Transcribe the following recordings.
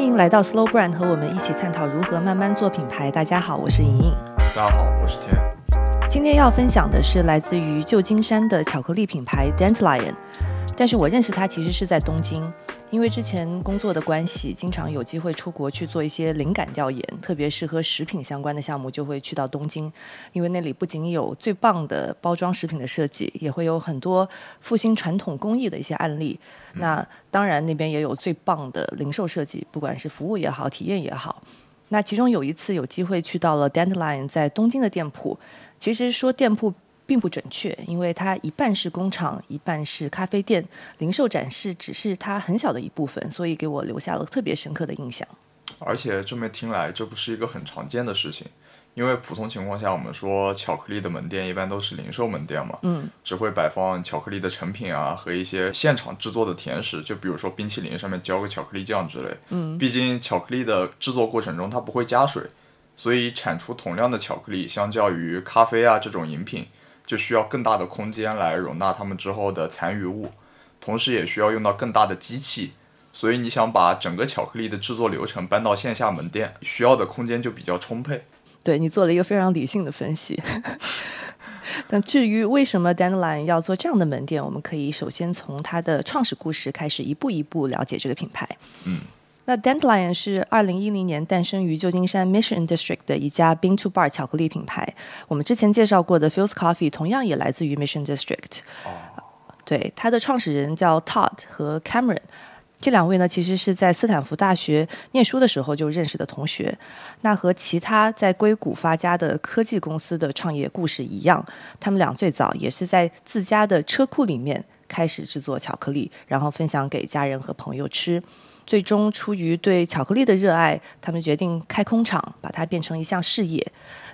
欢迎来到 Slow Brand，和我们一起探讨如何慢慢做品牌。大家好，我是莹莹。大家好，我是天。今天要分享的是来自于旧金山的巧克力品牌 Dandelion，但是我认识它其实是在东京。因为之前工作的关系，经常有机会出国去做一些灵感调研，特别是和食品相关的项目，就会去到东京。因为那里不仅有最棒的包装食品的设计，也会有很多复兴传统工艺的一些案例。那当然，那边也有最棒的零售设计，不管是服务也好，体验也好。那其中有一次有机会去到了 Dandelion 在东京的店铺，其实说店铺。并不准确，因为它一半是工厂，一半是咖啡店，零售展示只是它很小的一部分，所以给我留下了特别深刻的印象。而且这么听来，这不是一个很常见的事情，因为普通情况下，我们说巧克力的门店一般都是零售门店嘛，嗯，只会摆放巧克力的成品啊和一些现场制作的甜食，就比如说冰淇淋上面浇个巧克力酱之类，嗯，毕竟巧克力的制作过程中它不会加水，所以产出同量的巧克力，相较于咖啡啊这种饮品。就需要更大的空间来容纳它们之后的残余物，同时也需要用到更大的机器，所以你想把整个巧克力的制作流程搬到线下门店，需要的空间就比较充沛。对你做了一个非常理性的分析。那至于为什么 Dandelion 要做这样的门店，我们可以首先从它的创始故事开始，一步一步了解这个品牌。嗯。那 Dandelion 是二零一零年诞生于旧金山 Mission District 的一家 Bean to Bar 巧克力品牌。我们之前介绍过的 Phil's Coffee 同样也来自于 Mission District。哦。对，它的创始人叫 Todd 和 Cameron，这两位呢其实是在斯坦福大学念书的时候就认识的同学。那和其他在硅谷发家的科技公司的创业故事一样，他们俩最早也是在自家的车库里面开始制作巧克力，然后分享给家人和朋友吃。最终，出于对巧克力的热爱，他们决定开工厂，把它变成一项事业。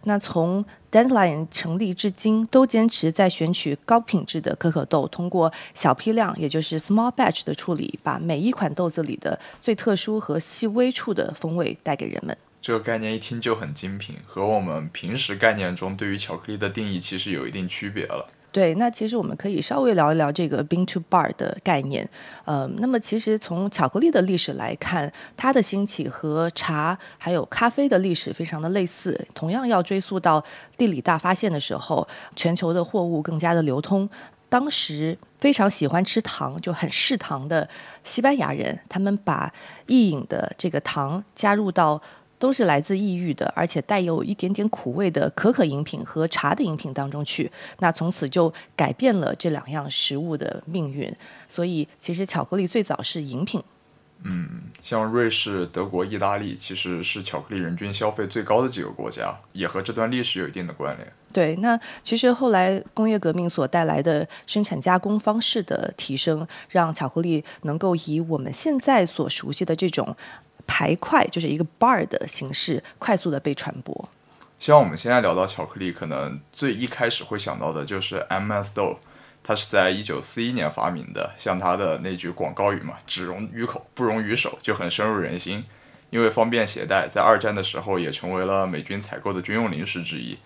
那从 Dandelion 成立至今，都坚持在选取高品质的可可豆，通过小批量，也就是 small batch 的处理，把每一款豆子里的最特殊和细微处的风味带给人们。这个概念一听就很精品，和我们平时概念中对于巧克力的定义其实有一定区别了。对，那其实我们可以稍微聊一聊这个 bean to bar 的概念。呃，那么其实从巧克力的历史来看，它的兴起和茶还有咖啡的历史非常的类似，同样要追溯到地理大发现的时候，全球的货物更加的流通。当时非常喜欢吃糖，就很嗜糖的西班牙人，他们把意饮的这个糖加入到。都是来自异域的，而且带有一点点苦味的可可饮品和茶的饮品当中去，那从此就改变了这两样食物的命运。所以，其实巧克力最早是饮品。嗯，像瑞士、德国、意大利，其实是巧克力人均消费最高的几个国家，也和这段历史有一定的关联。对，那其实后来工业革命所带来的生产加工方式的提升，让巧克力能够以我们现在所熟悉的这种。排块就是一个 bar 的形式，快速的被传播。像我们现在聊到巧克力，可能最一开始会想到的就是 M&S 豆，它是在一九四一年发明的。像它的那句广告语嘛，“只溶于口，不溶于手”，就很深入人心。因为方便携带，在二战的时候也成为了美军采购的军用零食之一。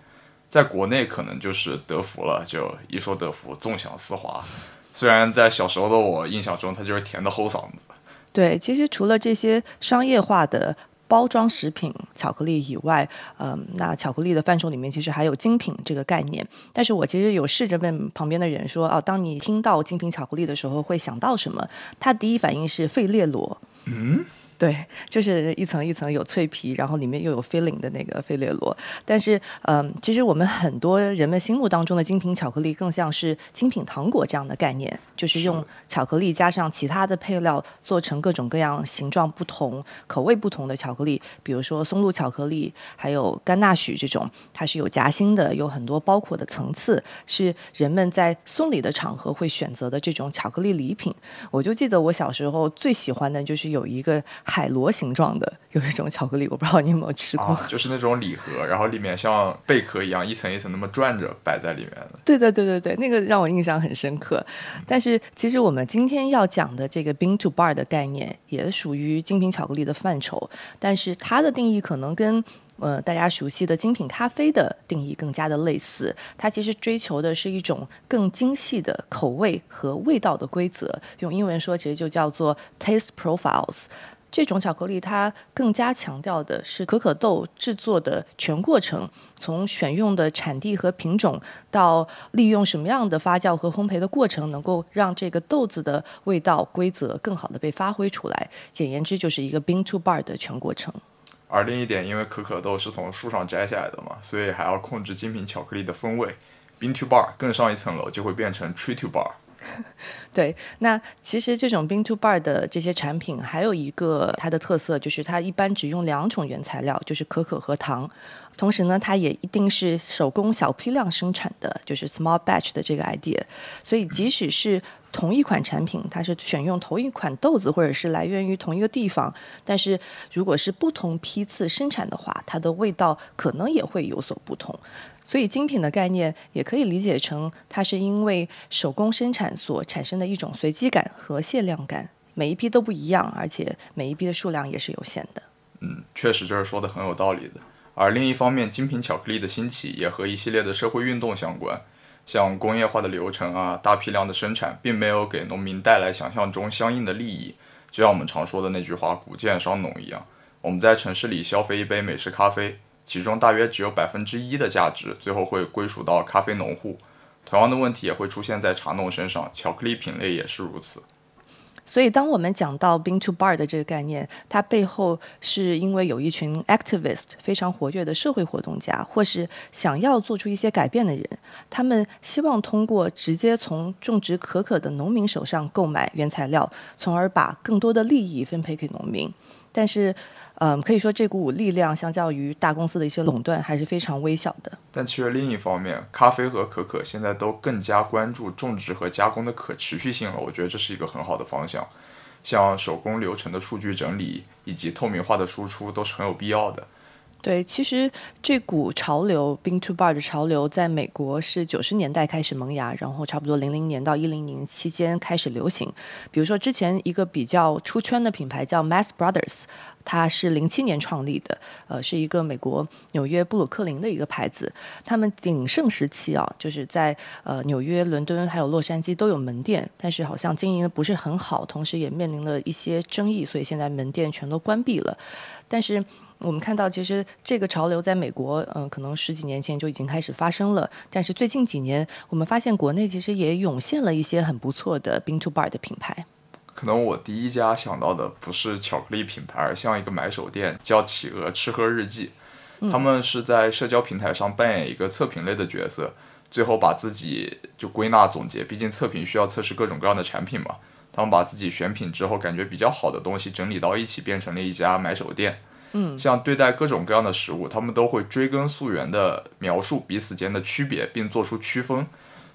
在国内可能就是德芙了，就一说德芙，纵享丝滑。虽然在小时候的我印象中，它就是甜的齁嗓子。对，其实除了这些商业化的包装食品巧克力以外，嗯，那巧克力的范畴里面其实还有精品这个概念。但是我其实有试着问旁边的人说，哦，当你听到精品巧克力的时候，会想到什么？他第一反应是费列罗。嗯。对，就是一层一层有脆皮，然后里面又有 filling 的那个费列罗。但是，嗯，其实我们很多人们心目当中的精品巧克力，更像是精品糖果这样的概念，就是用巧克力加上其他的配料，做成各种各样形状不同、口味不同的巧克力。比如说松露巧克力，还有甘纳许这种，它是有夹心的，有很多包裹的层次，是人们在送礼的场合会选择的这种巧克力礼品。我就记得我小时候最喜欢的就是有一个。海螺形状的，有一种巧克力，我不知道你有没有吃过，啊，就是那种礼盒，然后里面像贝壳一样一层一层那么转着摆在里面的。对对对对对，那个让我印象很深刻。但是其实我们今天要讲的这个 bean to bar 的概念，也属于精品巧克力的范畴，但是它的定义可能跟呃，大家熟悉的精品咖啡的定义更加的类似，它其实追求的是一种更精细的口味和味道的规则。用英文说，其实就叫做 taste profiles。这种巧克力它更加强调的是可可豆制作的全过程，从选用的产地和品种到利用什么样的发酵和烘焙的过程，能够让这个豆子的味道规则更好的被发挥出来。简言之，就是一个 bean to bar 的全过程。而另一点，因为可可豆是从树上摘下来的嘛，所以还要控制精品巧克力的风味。Bean to bar 更上一层楼，就会变成 tree to bar。对，那其实这种 bean to bar 的这些产品，还有一个它的特色，就是它一般只用两种原材料，就是可可和糖。同时呢，它也一定是手工小批量生产的，就是 small batch 的这个 idea。所以即使是同一款产品，它是选用同一款豆子，或者是来源于同一个地方，但是如果是不同批次生产的话，它的味道可能也会有所不同。所以精品的概念也可以理解成，它是因为手工生产所产生的一种随机感和限量感，每一批都不一样，而且每一批的数量也是有限的。嗯，确实这是说的很有道理的。而另一方面，精品巧克力的兴起也和一系列的社会运动相关，像工业化的流程啊，大批量的生产，并没有给农民带来想象中相应的利益。就像我们常说的那句话“谷贱伤农”一样，我们在城市里消费一杯美式咖啡，其中大约只有百分之一的价值最后会归属到咖啡农户。同样的问题也会出现在茶农身上，巧克力品类也是如此。所以，当我们讲到 bean to bar 的这个概念，它背后是因为有一群 activist 非常活跃的社会活动家，或是想要做出一些改变的人，他们希望通过直接从种植可可的农民手上购买原材料，从而把更多的利益分配给农民。但是，嗯，可以说这股力量相较于大公司的一些垄断还是非常微小的。但其实另一方面，咖啡和可可现在都更加关注种植和加工的可持续性了。我觉得这是一个很好的方向。像手工流程的数据整理以及透明化的输出都是很有必要的。对，其实这股潮流 “bean to bar” 的潮流，在美国是九十年代开始萌芽，然后差不多零零年到一零年期间开始流行。比如说，之前一个比较出圈的品牌叫 Mass Brothers，它是零七年创立的，呃，是一个美国纽约布鲁克林的一个牌子。他们鼎盛时期啊，就是在呃纽约、伦敦还有洛杉矶都有门店，但是好像经营的不是很好，同时也面临了一些争议，所以现在门店全都关闭了。但是我们看到，其实这个潮流在美国，嗯，可能十几年前就已经开始发生了。但是最近几年，我们发现国内其实也涌现了一些很不错的 bean to bar 的品牌。可能我第一家想到的不是巧克力品牌，而像一个买手店，叫企鹅吃喝日记。他们是在社交平台上扮演一个测评类的角色，最后把自己就归纳总结。毕竟测评需要测试各种各样的产品嘛。他们把自己选品之后感觉比较好的东西整理到一起，变成了一家买手店。嗯，像对待各种各样的食物，他们都会追根溯源的描述彼此间的区别，并做出区分。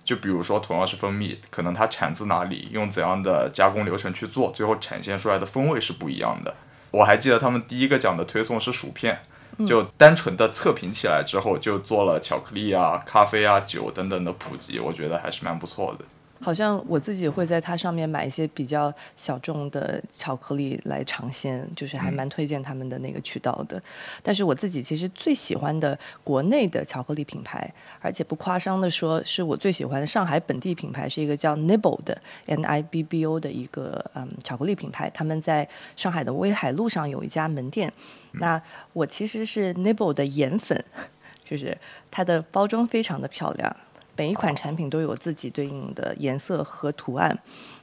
就比如说，同样是蜂蜜，可能它产自哪里，用怎样的加工流程去做，最后呈现出来的风味是不一样的。我还记得他们第一个讲的推送是薯片，就单纯的测评起来之后，就做了巧克力啊、咖啡啊、酒等等的普及，我觉得还是蛮不错的。好像我自己会在它上面买一些比较小众的巧克力来尝鲜，就是还蛮推荐他们的那个渠道的。但是我自己其实最喜欢的国内的巧克力品牌，而且不夸张的说，是我最喜欢的上海本地品牌，是一个叫 Nibble 的 N I B B O 的一个嗯巧克力品牌。他们在上海的威海路上有一家门店。那我其实是 Nibble 的颜粉，就是它的包装非常的漂亮。每一款产品都有自己对应的颜色和图案，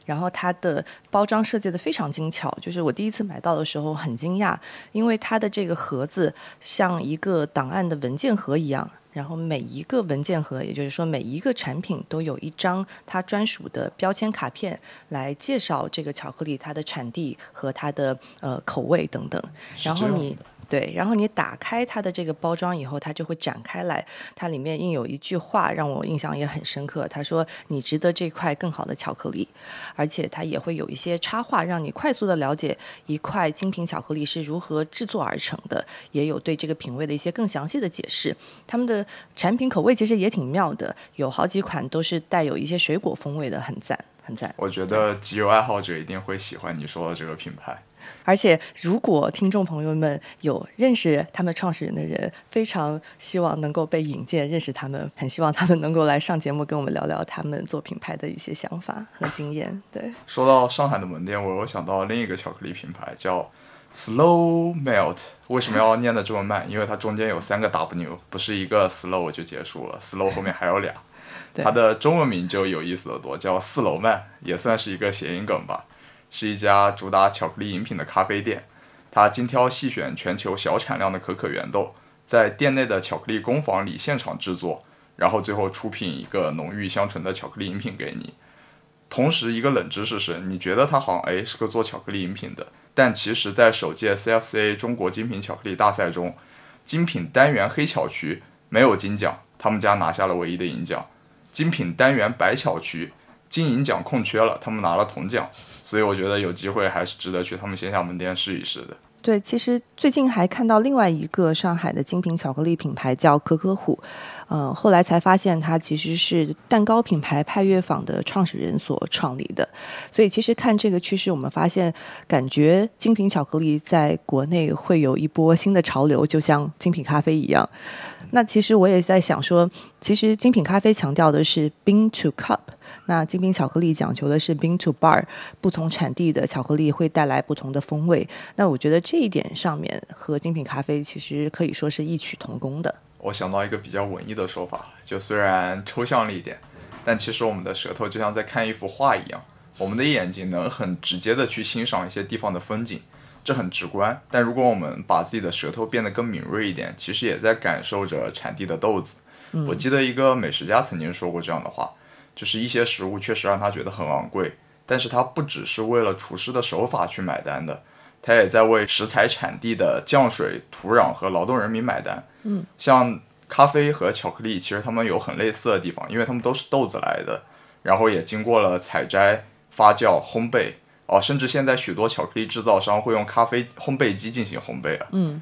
然后它的包装设计的非常精巧。就是我第一次买到的时候很惊讶，因为它的这个盒子像一个档案的文件盒一样，然后每一个文件盒，也就是说每一个产品都有一张它专属的标签卡片来介绍这个巧克力它的产地和它的呃口味等等。然后你。对，然后你打开它的这个包装以后，它就会展开来，它里面印有一句话让我印象也很深刻。他说：“你值得这块更好的巧克力。”而且它也会有一些插画，让你快速的了解一块精品巧克力是如何制作而成的，也有对这个品味的一些更详细的解释。他们的产品口味其实也挺妙的，有好几款都是带有一些水果风味的，很赞，很赞。我觉得集邮爱好者一定会喜欢你说的这个品牌。而且，如果听众朋友们有认识他们创始人的人，非常希望能够被引荐认识他们，很希望他们能够来上节目跟我们聊聊他们做品牌的一些想法和经验。对，说到上海的门店，我又想到另一个巧克力品牌叫 Slow Melt。为什么要 念的这么慢？因为它中间有三个 W，不是一个 Slow 就结束了，Slow 后面还有俩。它的中文名就有意思的多，叫四楼慢，也算是一个谐音梗吧。是一家主打巧克力饮品的咖啡店，它精挑细选全球小产量的可可原豆，在店内的巧克力工坊里现场制作，然后最后出品一个浓郁香醇的巧克力饮品给你。同时，一个冷知识是，你觉得它好像哎是个做巧克力饮品的，但其实，在首届 CFCA 中国精品巧克力大赛中，精品单元黑巧区没有金奖，他们家拿下了唯一的银奖；精品单元白巧区。金银奖空缺了，他们拿了铜奖，所以我觉得有机会还是值得去他们线下门店试一试的。对，其实最近还看到另外一个上海的精品巧克力品牌叫可可虎，嗯，后来才发现它其实是蛋糕品牌派乐坊的创始人所创立的。所以其实看这个趋势，我们发现感觉精品巧克力在国内会有一波新的潮流，就像精品咖啡一样。那其实我也在想说，其实精品咖啡强调的是 bean to cup，那精品巧克力讲求的是 bean to bar，不同产地的巧克力会带来不同的风味。那我觉得这一点上面和精品咖啡其实可以说是异曲同工的。我想到一个比较文艺的说法，就虽然抽象了一点，但其实我们的舌头就像在看一幅画一样，我们的眼睛能很直接的去欣赏一些地方的风景。这很直观，但如果我们把自己的舌头变得更敏锐一点，其实也在感受着产地的豆子。我记得一个美食家曾经说过这样的话，就是一些食物确实让他觉得很昂贵，但是他不只是为了厨师的手法去买单的，他也在为食材产地的降水、土壤和劳动人民买单。嗯，像咖啡和巧克力，其实他们有很类似的地方，因为他们都是豆子来的，然后也经过了采摘、发酵、烘焙。哦，甚至现在许多巧克力制造商会用咖啡烘焙机进行烘焙啊。嗯，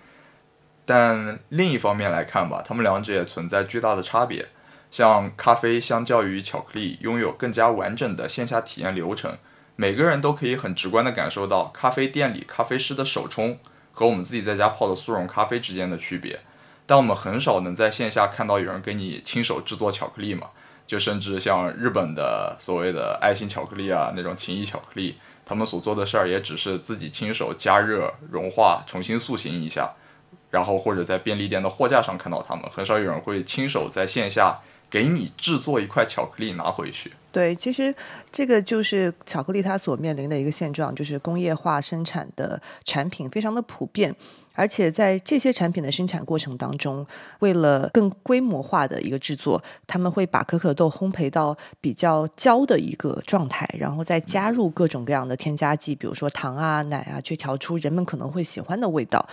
但另一方面来看吧，他们两者也存在巨大的差别。像咖啡相较于巧克力，拥有更加完整的线下体验流程，每个人都可以很直观地感受到咖啡店里咖啡师的手冲和我们自己在家泡的速溶咖啡之间的区别。但我们很少能在线下看到有人给你亲手制作巧克力嘛，就甚至像日本的所谓的爱心巧克力啊，那种情谊巧克力。他们所做的事儿也只是自己亲手加热、融化、重新塑形一下，然后或者在便利店的货架上看到他们，很少有人会亲手在线下给你制作一块巧克力拿回去。对，其实这个就是巧克力它所面临的一个现状，就是工业化生产的产品非常的普遍。而且在这些产品的生产过程当中，为了更规模化的一个制作，他们会把可可豆烘焙到比较焦的一个状态，然后再加入各种各样的添加剂，比如说糖啊、奶啊，去调出人们可能会喜欢的味道。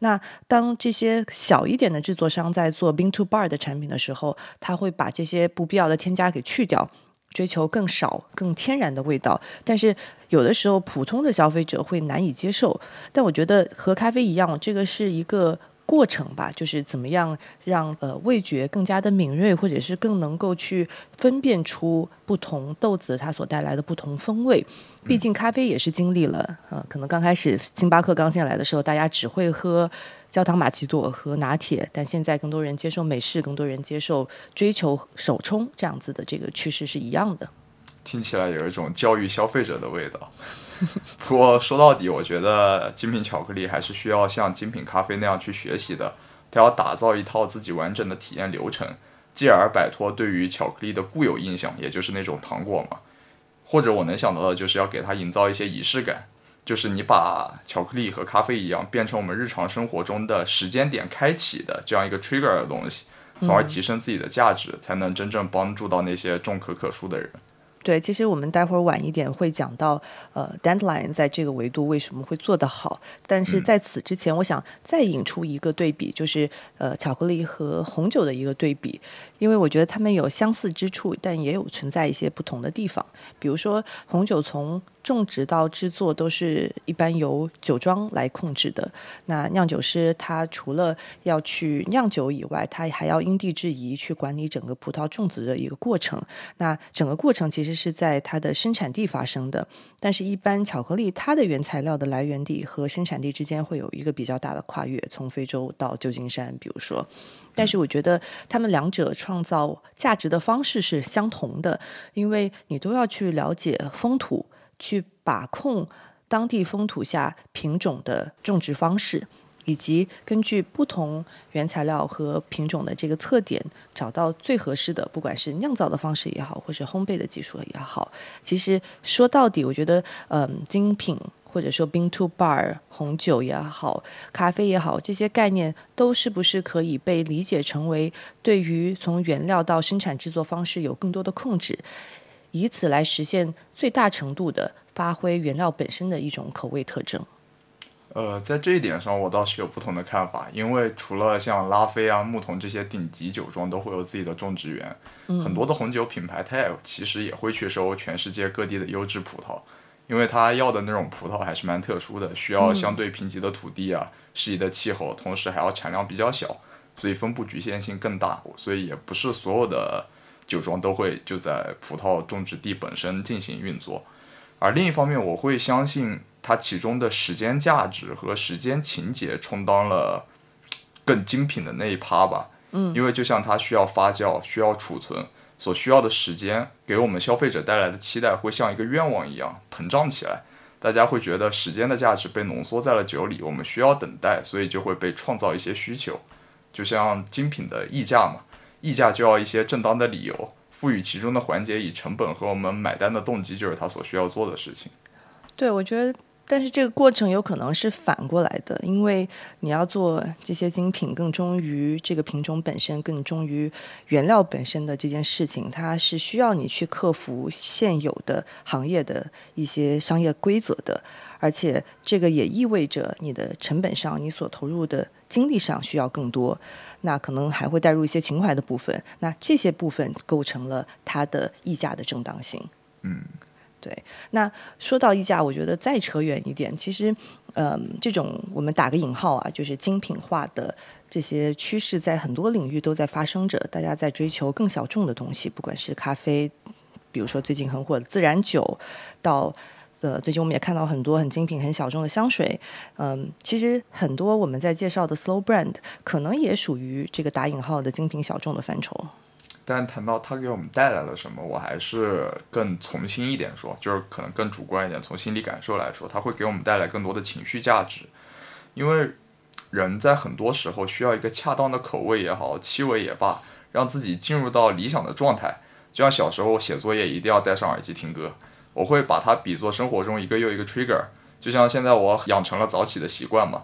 那当这些小一点的制作商在做 bean to bar 的产品的时候，他会把这些不必要的添加给去掉。追求更少、更天然的味道，但是有的时候普通的消费者会难以接受。但我觉得和咖啡一样，这个是一个过程吧，就是怎么样让呃味觉更加的敏锐，或者是更能够去分辨出不同豆子它所带来的不同风味。毕竟咖啡也是经历了，呃，可能刚开始星巴克刚进来的时候，大家只会喝。焦糖玛奇朵和拿铁，但现在更多人接受美式，更多人接受追求手冲这样子的这个趋势是一样的。听起来有一种教育消费者的味道。不过说到底，我觉得精品巧克力还是需要像精品咖啡那样去学习的。它要打造一套自己完整的体验流程，继而摆脱对于巧克力的固有印象，也就是那种糖果嘛。或者我能想到的就是要给它营造一些仪式感。就是你把巧克力和咖啡一样变成我们日常生活中的时间点开启的这样一个 trigger 的东西，从而提升自己的价值，才能真正帮助到那些种可可树的人。对，其实我们待会儿晚一点会讲到，呃，deadline 在这个维度为什么会做得好。但是在此之前，我想再引出一个对比，就是呃，巧克力和红酒的一个对比，因为我觉得它们有相似之处，但也有存在一些不同的地方。比如说，红酒从种植到制作都是一般由酒庄来控制的。那酿酒师他除了要去酿酒以外，他还要因地制宜去管理整个葡萄种植的一个过程。那整个过程其实是在它的生产地发生的。但是，一般巧克力它的原材料的来源地和生产地之间会有一个比较大的跨越，从非洲到旧金山，比如说。但是，我觉得他们两者创造价值的方式是相同的，因为你都要去了解风土。去把控当地风土下品种的种植方式，以及根据不同原材料和品种的这个特点，找到最合适的，不管是酿造的方式也好，或是烘焙的技术也好。其实说到底，我觉得，嗯，精品或者说 bean to bar 红酒也好，咖啡也好，这些概念都是不是可以被理解成为对于从原料到生产制作方式有更多的控制？以此来实现最大程度的发挥原料本身的一种口味特征。呃，在这一点上，我倒是有不同的看法。因为除了像拉菲啊、牧童这些顶级酒庄都会有自己的种植园，很多的红酒品牌它也其实也会去收全世界各地的优质葡萄，因为它要的那种葡萄还是蛮特殊的，需要相对贫瘠的土地啊、适宜的气候，同时还要产量比较小，所以分布局限性更大，所以也不是所有的。酒庄都会就在葡萄种植地本身进行运作，而另一方面，我会相信它其中的时间价值和时间情节充当了更精品的那一趴吧。嗯，因为就像它需要发酵、需要储存，所需要的时间，给我们消费者带来的期待会像一个愿望一样膨胀起来。大家会觉得时间的价值被浓缩在了酒里，我们需要等待，所以就会被创造一些需求，就像精品的溢价嘛。溢价就要一些正当的理由，赋予其中的环节以成本和我们买单的动机，就是他所需要做的事情。对，我觉得，但是这个过程有可能是反过来的，因为你要做这些精品，更忠于这个品种本身，更忠于原料本身的这件事情，它是需要你去克服现有的行业的一些商业规则的。而且这个也意味着你的成本上，你所投入的精力上需要更多，那可能还会带入一些情怀的部分，那这些部分构成了它的溢价的正当性。嗯，对。那说到溢价，我觉得再扯远一点，其实，嗯，这种我们打个引号啊，就是精品化的这些趋势，在很多领域都在发生着，大家在追求更小众的东西，不管是咖啡，比如说最近很火的自然酒，到。呃，最近我们也看到很多很精品、很小众的香水，嗯，其实很多我们在介绍的 slow brand 可能也属于这个打引号的精品小众的范畴。但谈到它给我们带来了什么，我还是更从心一点说，就是可能更主观一点，从心理感受来说，它会给我们带来更多的情绪价值。因为人在很多时候需要一个恰当的口味也好，气味也罢，让自己进入到理想的状态。就像小时候写作业一定要戴上耳机听歌。我会把它比作生活中一个又一个 trigger，就像现在我养成了早起的习惯嘛。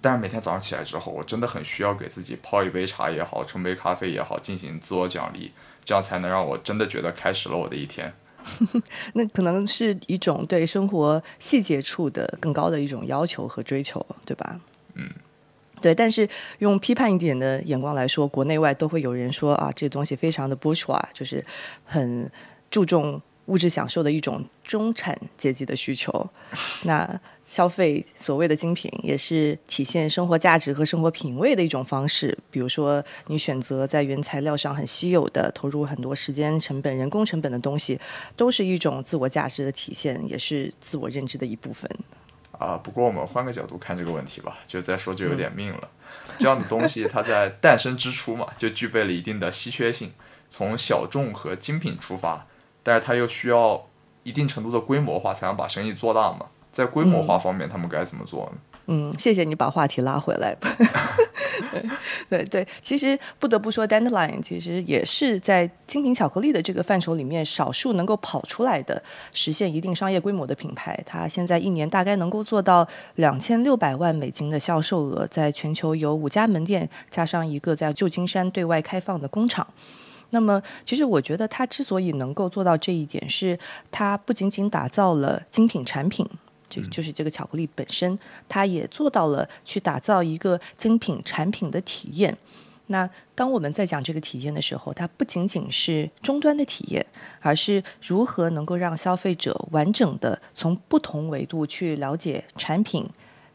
但是每天早上起来之后，我真的很需要给自己泡一杯茶也好，冲杯咖啡也好，进行自我奖励，这样才能让我真的觉得开始了我的一天。那可能是一种对生活细节处的更高的一种要求和追求，对吧？嗯，对。但是用批判一点的眼光来说，国内外都会有人说啊，这东西非常的 bourgeois，就是很注重。物质享受的一种中产阶级的需求，那消费所谓的精品也是体现生活价值和生活品味的一种方式。比如说，你选择在原材料上很稀有的，投入很多时间成本、人工成本的东西，都是一种自我价值的体现，也是自我认知的一部分。啊，不过我们换个角度看这个问题吧，就再说就有点命了。这样的东西它在诞生之初嘛，就具备了一定的稀缺性，从小众和精品出发。但是它又需要一定程度的规模化，才能把生意做大嘛。在规模化方面，他们该怎么做呢？嗯，谢谢你把话题拉回来。对对对，其实不得不说，Dandelion 其实也是在精品巧克力的这个范畴里面，少数能够跑出来的，实现一定商业规模的品牌。它现在一年大概能够做到两千六百万美金的销售额，在全球有五家门店，加上一个在旧金山对外开放的工厂。那么，其实我觉得它之所以能够做到这一点，是它不仅仅打造了精品产品，就就是这个巧克力本身，它也做到了去打造一个精品产品的体验。那当我们在讲这个体验的时候，它不仅仅是终端的体验，而是如何能够让消费者完整的从不同维度去了解产品、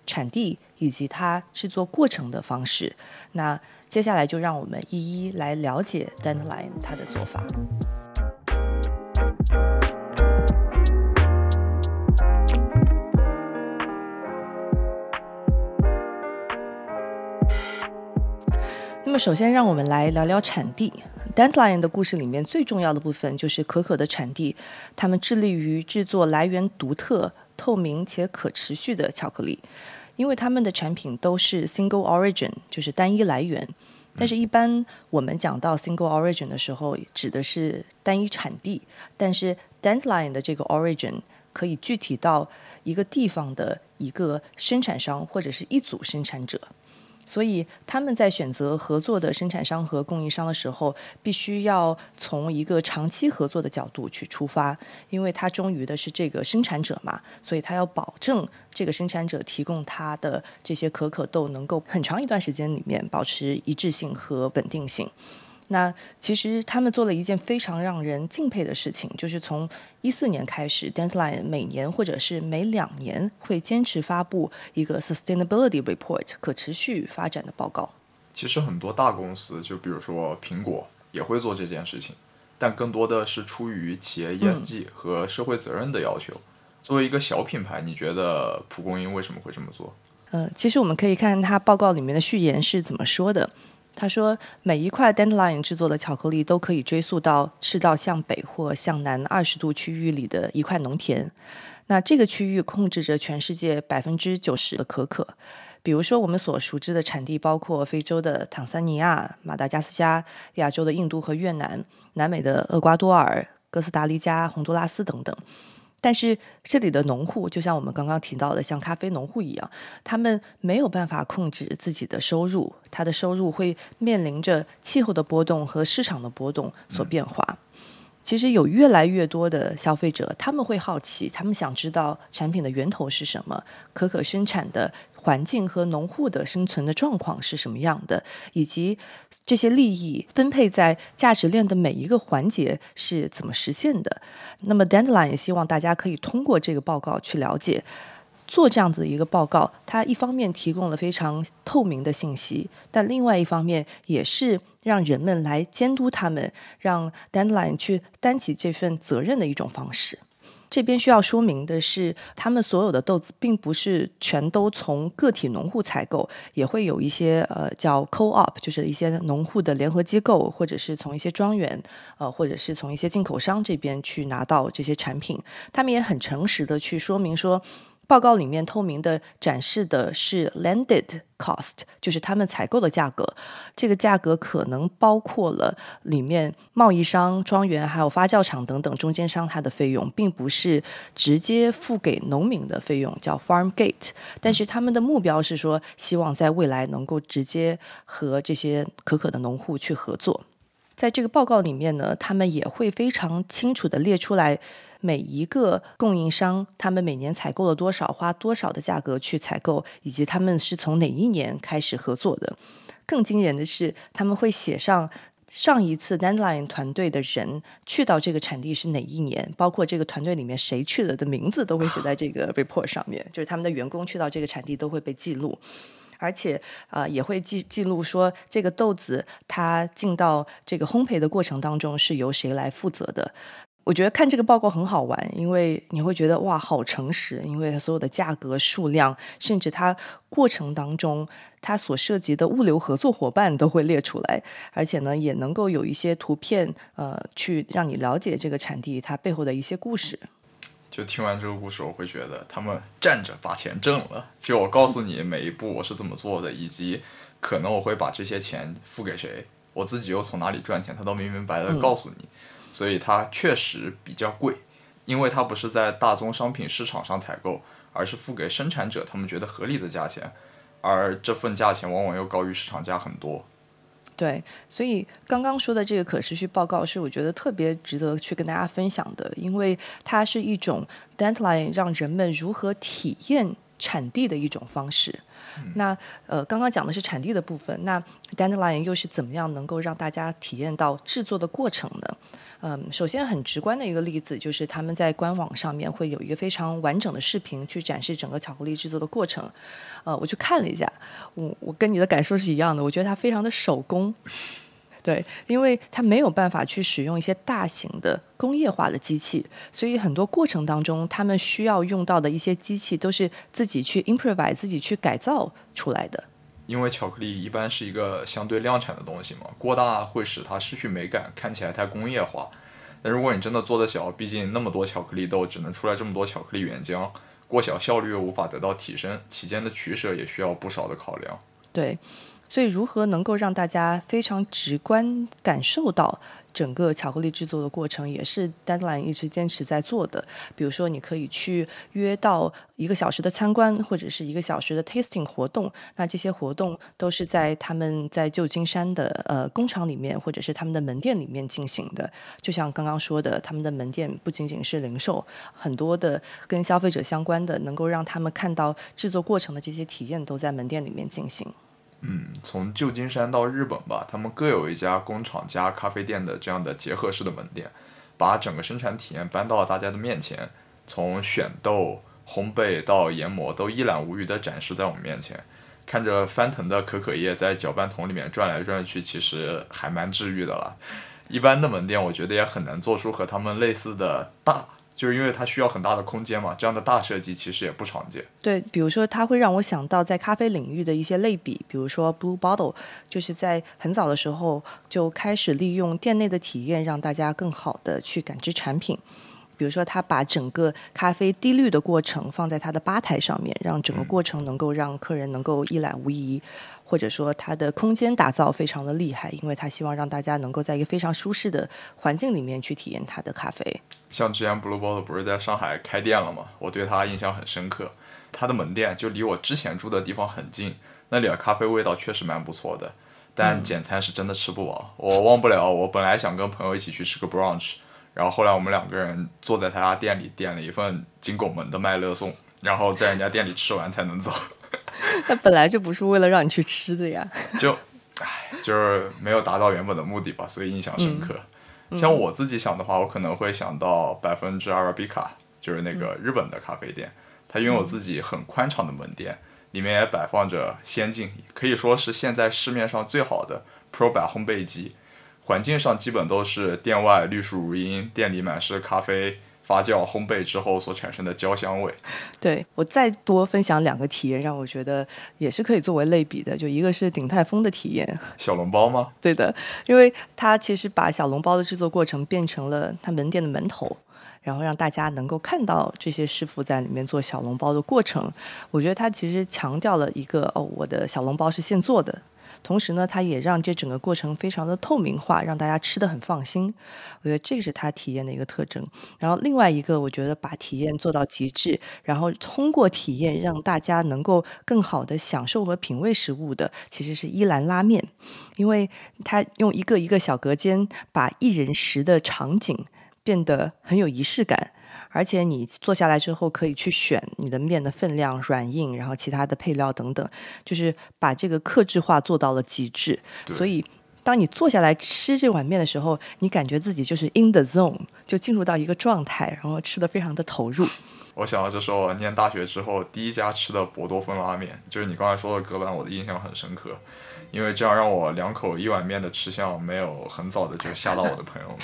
产地以及它制作过程的方式。那接下来就让我们一一来了解 Dandelion 它的做法。那么，首先让我们来聊聊产地。Dandelion 的故事里面最重要的部分就是可可的产地，他们致力于制作来源独特、透明且可持续的巧克力，因为他们的产品都是 single origin，就是单一来源。但是，一般我们讲到 single origin 的时候，指的是单一产地。但是，Dandelion 的这个 origin 可以具体到一个地方的一个生产商或者是一组生产者。所以他们在选择合作的生产商和供应商的时候，必须要从一个长期合作的角度去出发，因为他忠于的是这个生产者嘛，所以他要保证这个生产者提供他的这些可可豆能够很长一段时间里面保持一致性和稳定性。那其实他们做了一件非常让人敬佩的事情，就是从一四年开始，Dandelion 每年或者是每两年会坚持发布一个 Sustainability Report 可持续发展的报告。其实很多大公司，就比如说苹果，也会做这件事情，但更多的是出于企业 ESG 和社会责任的要求。作为一个小品牌，你觉得蒲公英为什么会这么做？嗯，其实我们可以看它报告里面的序言是怎么说的。他说，每一块 Dandelion 制作的巧克力都可以追溯到赤道向北或向南二十度区域里的一块农田。那这个区域控制着全世界百分之九十的可可。比如说，我们所熟知的产地包括非洲的坦桑尼亚、马达加斯加、亚洲的印度和越南、南美的厄瓜多尔、哥斯达黎加、洪都拉斯等等。但是这里的农户就像我们刚刚提到的，像咖啡农户一样，他们没有办法控制自己的收入，他的收入会面临着气候的波动和市场的波动所变化。其实有越来越多的消费者，他们会好奇，他们想知道产品的源头是什么，可可生产的。环境和农户的生存的状况是什么样的，以及这些利益分配在价值链的每一个环节是怎么实现的？那么，Dandelion 也希望大家可以通过这个报告去了解，做这样子一个报告，它一方面提供了非常透明的信息，但另外一方面也是让人们来监督他们，让 Dandelion 去担起这份责任的一种方式。这边需要说明的是，他们所有的豆子并不是全都从个体农户采购，也会有一些呃叫 co-op，就是一些农户的联合机构，或者是从一些庄园，呃，或者是从一些进口商这边去拿到这些产品。他们也很诚实的去说明说。报告里面透明的展示的是 landed cost，就是他们采购的价格。这个价格可能包括了里面贸易商、庄园还有发酵厂等等中间商它的费用，并不是直接付给农民的费用，叫 farm gate。但是他们的目标是说，希望在未来能够直接和这些可可的农户去合作。在这个报告里面呢，他们也会非常清楚的列出来。每一个供应商，他们每年采购了多少，花多少的价格去采购，以及他们是从哪一年开始合作的。更惊人的是，他们会写上上一次 Deadline 团队的人去到这个产地是哪一年，包括这个团队里面谁去了的名字都会写在这个 report 上面，就是他们的员工去到这个产地都会被记录，而且啊也会记记录说这个豆子它进到这个烘焙的过程当中是由谁来负责的。我觉得看这个报告很好玩，因为你会觉得哇，好诚实，因为它所有的价格、数量，甚至它过程当中它所涉及的物流合作伙伴都会列出来，而且呢，也能够有一些图片，呃，去让你了解这个产地它背后的一些故事。就听完这个故事，我会觉得他们站着把钱挣了。就我告诉你每一步我是怎么做的，以及可能我会把这些钱付给谁，我自己又从哪里赚钱，他都明明白白的告诉你。所以它确实比较贵，因为它不是在大宗商品市场上采购，而是付给生产者他们觉得合理的价钱，而这份价钱往往又高于市场价很多。对，所以刚刚说的这个可持续报告是我觉得特别值得去跟大家分享的，因为它是一种 dand line 让人们如何体验产地的一种方式。那呃，刚刚讲的是产地的部分，那 Dandelion 又是怎么样能够让大家体验到制作的过程呢？嗯，首先很直观的一个例子就是他们在官网上面会有一个非常完整的视频去展示整个巧克力制作的过程。呃，我去看了一下，我我跟你的感受是一样的，我觉得它非常的手工。对，因为它没有办法去使用一些大型的工业化的机器，所以很多过程当中，他们需要用到的一些机器都是自己去 improvise、自己去改造出来的。因为巧克力一般是一个相对量产的东西嘛，过大会使它失去美感，看起来太工业化。但如果你真的做的小，毕竟那么多巧克力豆只能出来这么多巧克力原浆，过小效率又无法得到提升，其间的取舍也需要不少的考量。对。所以，如何能够让大家非常直观感受到整个巧克力制作的过程，也是 Deadline 一直坚持在做的。比如说，你可以去约到一个小时的参观，或者是一个小时的 tasting 活动。那这些活动都是在他们在旧金山的呃工厂里面，或者是他们的门店里面进行的。就像刚刚说的，他们的门店不仅仅是零售，很多的跟消费者相关的，能够让他们看到制作过程的这些体验，都在门店里面进行。嗯，从旧金山到日本吧，他们各有一家工厂加咖啡店的这样的结合式的门店，把整个生产体验搬到了大家的面前，从选豆、烘焙到研磨都一览无余的展示在我们面前，看着翻腾的可可叶在搅拌桶里面转来转去，其实还蛮治愈的了。一般的门店，我觉得也很难做出和他们类似的大。就是因为它需要很大的空间嘛，这样的大设计其实也不常见。对，比如说它会让我想到在咖啡领域的一些类比，比如说 Blue Bottle，就是在很早的时候就开始利用店内的体验，让大家更好的去感知产品。比如说，他把整个咖啡滴滤的过程放在他的吧台上面，让整个过程能够让客人能够一览无遗。或者说，它的空间打造非常的厉害，因为他希望让大家能够在一个非常舒适的环境里面去体验他的咖啡。像之前 Blue Bottle 不是在上海开店了吗？我对他印象很深刻。他的门店就离我之前住的地方很近，那里的咖啡味道确实蛮不错的。但简餐是真的吃不饱，我忘不了。我本来想跟朋友一起去吃个 brunch，然后后来我们两个人坐在他家店里点了一份金拱门的麦乐颂，然后在人家店里吃完才能走。那本来就不是为了让你去吃的呀，就，唉，就是没有达到原本的目的吧，所以印象深刻。像我自己想的话，我可能会想到百分之阿拉比卡，就是那个日本的咖啡店，它拥有自己很宽敞的门店，里面也摆放着先进，可以说是现在市面上最好的 Pro 版烘焙机，环境上基本都是店外绿树如茵，店里满是咖啡。发酵烘焙之后所产生的焦香味，对我再多分享两个体验，让我觉得也是可以作为类比的。就一个是鼎泰丰的体验，小笼包吗？对的，因为他其实把小笼包的制作过程变成了他门店的门头，然后让大家能够看到这些师傅在里面做小笼包的过程。我觉得他其实强调了一个哦，我的小笼包是现做的。同时呢，它也让这整个过程非常的透明化，让大家吃的很放心。我觉得这个是它体验的一个特征。然后另外一个，我觉得把体验做到极致，然后通过体验让大家能够更好的享受和品味食物的，其实是伊兰拉面，因为它用一个一个小隔间，把一人食的场景变得很有仪式感。而且你坐下来之后，可以去选你的面的分量、软硬，然后其他的配料等等，就是把这个克制化做到了极致。所以，当你坐下来吃这碗面的时候，你感觉自己就是 in the zone，就进入到一个状态，然后吃的非常的投入。我想到这是我念大学之后第一家吃的博多芬拉面，就是你刚才说的隔板，我的印象很深刻，因为这样让我两口一碗面的吃相没有很早的就吓到我的朋友们。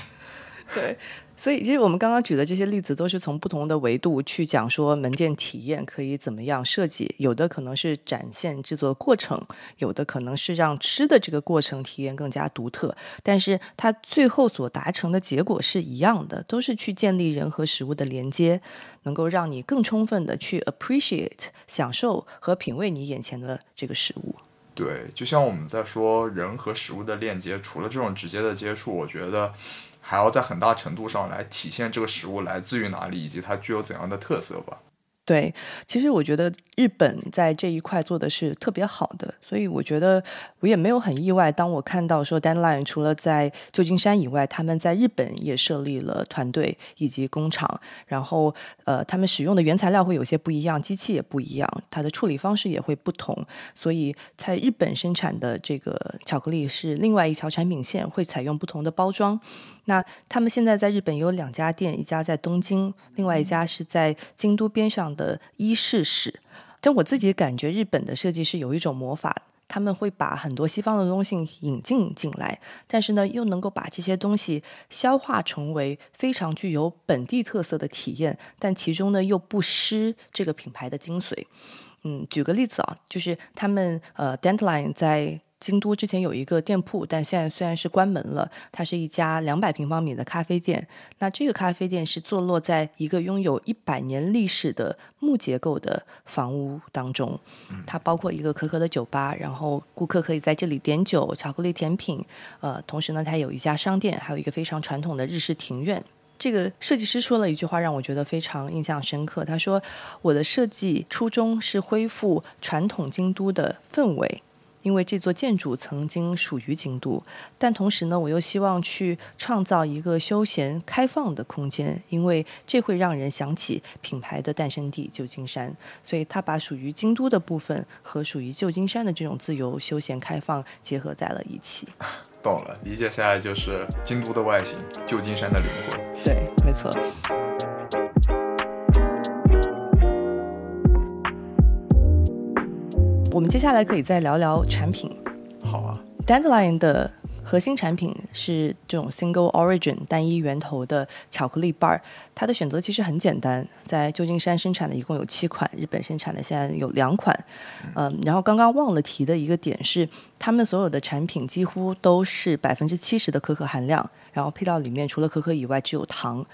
对。所以，其实我们刚刚举的这些例子，都是从不同的维度去讲说门店体验可以怎么样设计。有的可能是展现制作的过程，有的可能是让吃的这个过程体验更加独特。但是，它最后所达成的结果是一样的，都是去建立人和食物的连接，能够让你更充分的去 appreciate 享受和品味你眼前的这个食物。对，就像我们在说人和食物的链接，除了这种直接的接触，我觉得。还要在很大程度上来体现这个食物来自于哪里，以及它具有怎样的特色吧。对，其实我觉得日本在这一块做的是特别好的，所以我觉得我也没有很意外。当我看到说，Deadline 除了在旧金山以外，他们在日本也设立了团队以及工厂，然后呃，他们使用的原材料会有些不一样，机器也不一样，它的处理方式也会不同，所以在日本生产的这个巧克力是另外一条产品线，会采用不同的包装。那他们现在在日本有两家店，一家在东京，另外一家是在京都边上的伊势市。但我自己感觉日本的设计师有一种魔法，他们会把很多西方的东西引进进来，但是呢，又能够把这些东西消化成为非常具有本地特色的体验，但其中呢又不失这个品牌的精髓。嗯，举个例子啊，就是他们呃 Dandelion 在。京都之前有一个店铺，但现在虽然是关门了，它是一家两百平方米的咖啡店。那这个咖啡店是坐落在一个拥有一百年历史的木结构的房屋当中，它包括一个可可的酒吧，然后顾客可以在这里点酒、巧克力甜品。呃，同时呢，它有一家商店，还有一个非常传统的日式庭院。这个设计师说了一句话，让我觉得非常印象深刻。他说：“我的设计初衷是恢复传统京都的氛围。”因为这座建筑曾经属于京都，但同时呢，我又希望去创造一个休闲开放的空间，因为这会让人想起品牌的诞生地旧金山。所以，他把属于京都的部分和属于旧金山的这种自由、休闲、开放结合在了一起。懂了，理解下来就是京都的外形，旧金山的灵魂。对，没错。我们接下来可以再聊聊产品。好啊，Dandelion 的核心产品是这种 Single Origin 单一源头的巧克力 bar。它的选择其实很简单，在旧金山生产的一共有七款，日本生产的现在有两款。嗯，然后刚刚忘了提的一个点是，他们所有的产品几乎都是百分之七十的可可含量，然后配料里面除了可可以外只有糖。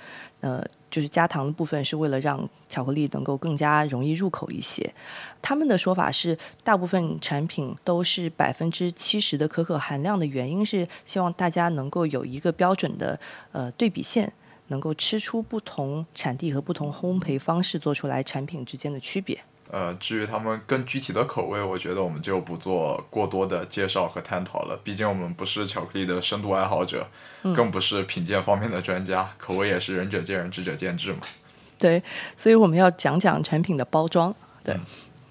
呃。就是加糖的部分是为了让巧克力能够更加容易入口一些。他们的说法是，大部分产品都是百分之七十的可可含量的原因是希望大家能够有一个标准的呃对比线，能够吃出不同产地和不同烘焙方式做出来产品之间的区别。呃，至于他们更具体的口味，我觉得我们就不做过多的介绍和探讨了。毕竟我们不是巧克力的深度爱好者，更不是品鉴方面的专家，口味也是仁者见仁，智者见智嘛。对，所以我们要讲讲产品的包装。对，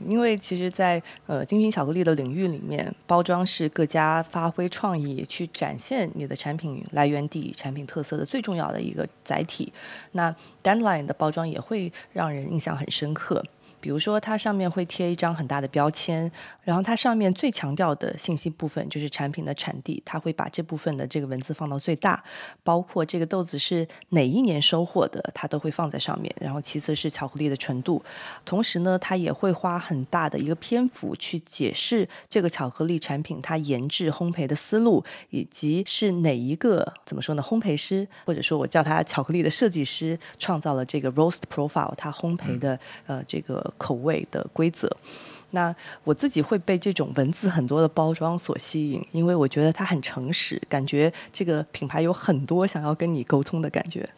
因为其实，在呃精品巧克力的领域里面，包装是各家发挥创意去展现你的产品来源地、产品特色的最重要的一个载体。那 Dandelion 的包装也会让人印象很深刻。比如说，它上面会贴一张很大的标签，然后它上面最强调的信息部分就是产品的产地，它会把这部分的这个文字放到最大，包括这个豆子是哪一年收获的，它都会放在上面。然后其次是巧克力的纯度，同时呢，它也会花很大的一个篇幅去解释这个巧克力产品它研制烘焙的思路，以及是哪一个怎么说呢，烘焙师或者说我叫他巧克力的设计师创造了这个 roast profile，它烘焙的呃这个。口味的规则，那我自己会被这种文字很多的包装所吸引，因为我觉得它很诚实，感觉这个品牌有很多想要跟你沟通的感觉。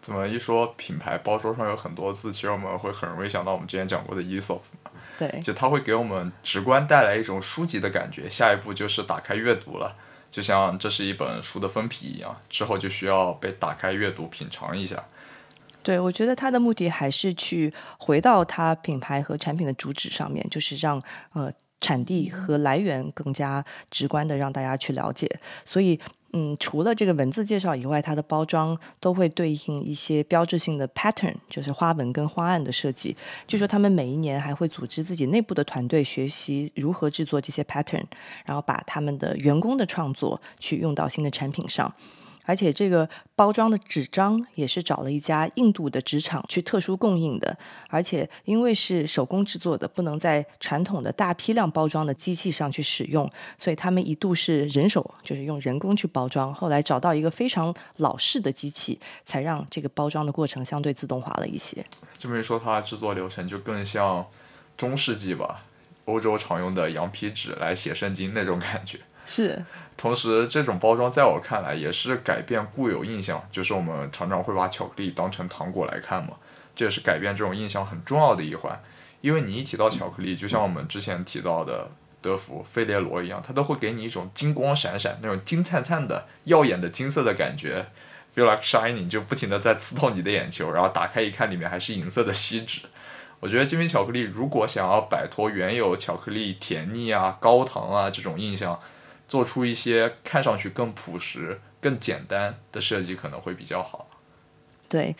怎么一说品牌包装上有很多字，其实我们会很容易想到我们之前讲过的 ESOP。对，就它会给我们直观带来一种书籍的感觉，下一步就是打开阅读了，就像这是一本书的封皮一样，之后就需要被打开阅读品尝一下。对，我觉得他的目的还是去回到他品牌和产品的主旨上面，就是让呃产地和来源更加直观的让大家去了解。所以，嗯，除了这个文字介绍以外，它的包装都会对应一些标志性的 pattern，就是花纹跟花案的设计。据说他们每一年还会组织自己内部的团队学习如何制作这些 pattern，然后把他们的员工的创作去用到新的产品上。而且这个包装的纸张也是找了一家印度的纸厂去特殊供应的，而且因为是手工制作的，不能在传统的大批量包装的机器上去使用，所以他们一度是人手，就是用人工去包装。后来找到一个非常老式的机器，才让这个包装的过程相对自动化了一些。这么一说，它的制作流程就更像中世纪吧，欧洲常用的羊皮纸来写圣经那种感觉。是。同时，这种包装在我看来也是改变固有印象，就是我们常常会把巧克力当成糖果来看嘛。这也是改变这种印象很重要的一环。因为你一提到巧克力，就像我们之前提到的德芙、费列罗一样，它都会给你一种金光闪闪、那种金灿灿的、耀眼的金色的感觉，feel like shining，就不停的在刺痛你的眼球。然后打开一看，里面还是银色的锡纸。我觉得精品巧克力如果想要摆脱原有巧克力甜腻啊、高糖啊这种印象，做出一些看上去更朴实、更简单的设计，可能会比较好。对。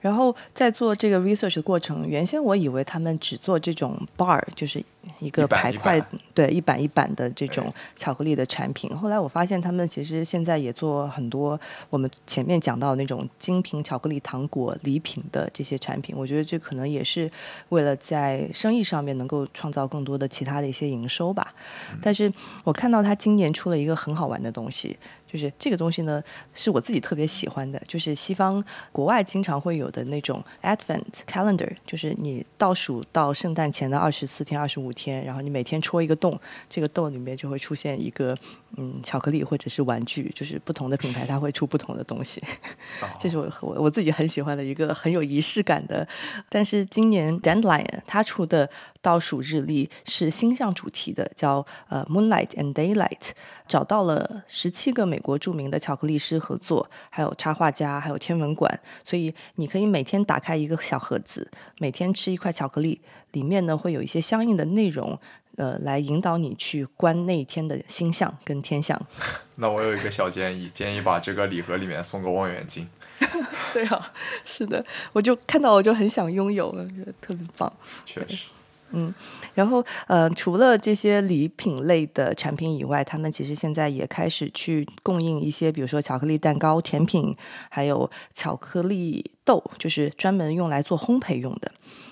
然后在做这个 research 的过程，原先我以为他们只做这种 bar，就是一个排块，对，一板一板的这种巧克力的产品。后来我发现他们其实现在也做很多我们前面讲到那种精品巧克力糖果礼品的这些产品。我觉得这可能也是为了在生意上面能够创造更多的其他的一些营收吧。但是我看到他今年出了一个很好玩的东西。就是这个东西呢，是我自己特别喜欢的。就是西方国外经常会有的那种 Advent Calendar，就是你倒数到圣诞前的二十四天、二十五五天，然后你每天戳一个洞，这个洞里面就会出现一个嗯巧克力或者是玩具，就是不同的品牌它会出不同的东西。这是我我我自己很喜欢的一个很有仪式感的。但是今年 Dandelion 它出的倒数日历是星象主题的，叫呃 Moonlight and Daylight，找到了十七个美。国著名的巧克力师合作，还有插画家，还有天文馆，所以你可以每天打开一个小盒子，每天吃一块巧克力，里面呢会有一些相应的内容，呃，来引导你去观那一天的星象跟天象。那我有一个小建议，建议把这个礼盒里面送个望远镜。对啊，是的，我就看到我就很想拥有，我觉得特别棒。确实。嗯，然后呃，除了这些礼品类的产品以外，他们其实现在也开始去供应一些，比如说巧克力蛋糕、甜品，还有巧克力豆，就是专门用来做烘焙用的。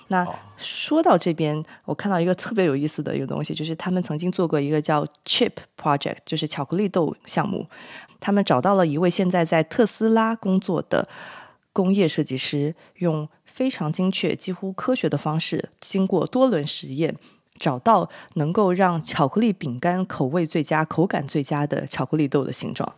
那说到这边，我看到一个特别有意思的一个东西，就是他们曾经做过一个叫 Chip Project，就是巧克力豆项目。他们找到了一位现在在特斯拉工作的工业设计师，用。非常精确、几乎科学的方式，经过多轮实验，找到能够让巧克力饼干口味最佳、口感最佳的巧克力豆的形状。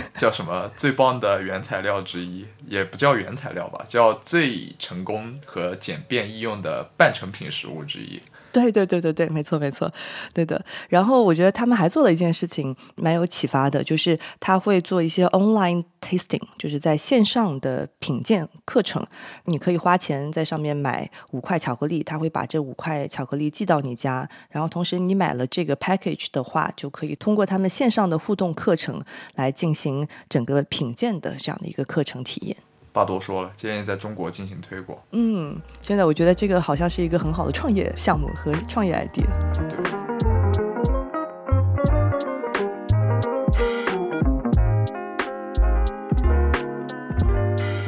叫什么？最棒的原材料之一，也不叫原材料吧，叫最成功和简便易用的半成品食物之一。对对对对对，没错没错，对的。然后我觉得他们还做了一件事情，蛮有启发的，就是他会做一些 online tasting，就是在线上的品鉴课程。你可以花钱在上面买五块巧克力，他会把这五块巧克力寄到你家。然后同时你买了这个 package 的话，就可以通过他们线上的互动课程来进行整个品鉴的这样的一个课程体验。话多说了，建议在中国进行推广。嗯，现在我觉得这个好像是一个很好的创业项目和创业 idea。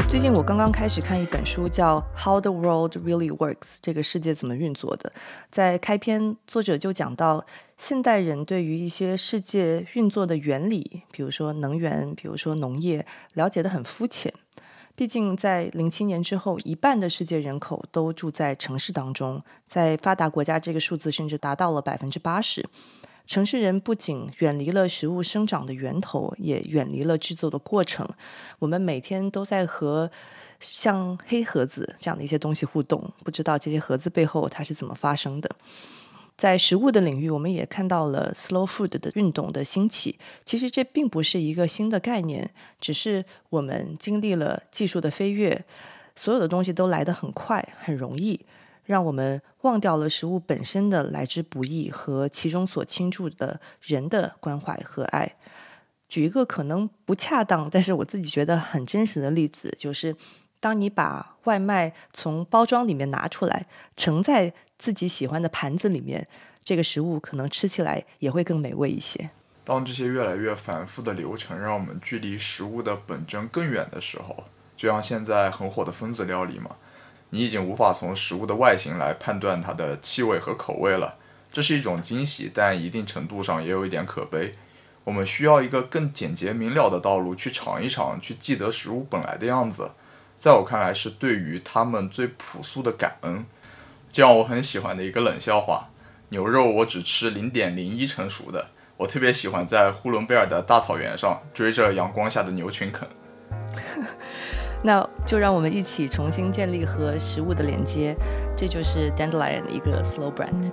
最近我刚刚开始看一本书，叫《How the World Really Works》，这个世界怎么运作的。在开篇，作者就讲到，现代人对于一些世界运作的原理，比如说能源，比如说农业，了解的很肤浅。毕竟，在零七年之后，一半的世界人口都住在城市当中，在发达国家，这个数字甚至达到了百分之八十。城市人不仅远离了食物生长的源头，也远离了制作的过程。我们每天都在和像黑盒子这样的一些东西互动，不知道这些盒子背后它是怎么发生的。在食物的领域，我们也看到了 slow food 的运动的兴起。其实这并不是一个新的概念，只是我们经历了技术的飞跃，所有的东西都来得很快、很容易，让我们忘掉了食物本身的来之不易和其中所倾注的人的关怀和爱。举一个可能不恰当，但是我自己觉得很真实的例子，就是当你把外卖从包装里面拿出来，盛在。自己喜欢的盘子里面，这个食物可能吃起来也会更美味一些。当这些越来越繁复的流程让我们距离食物的本真更远的时候，就像现在很火的分子料理嘛，你已经无法从食物的外形来判断它的气味和口味了。这是一种惊喜，但一定程度上也有一点可悲。我们需要一个更简洁明了的道路去尝一尝，去记得食物本来的样子。在我看来，是对于他们最朴素的感恩。就像我很喜欢的一个冷笑话，牛肉我只吃零点零一成熟的。我特别喜欢在呼伦贝尔的大草原上追着阳光下的牛群啃。那就让我们一起重新建立和食物的连接，这就是 Dandelion 的一个 slow brand。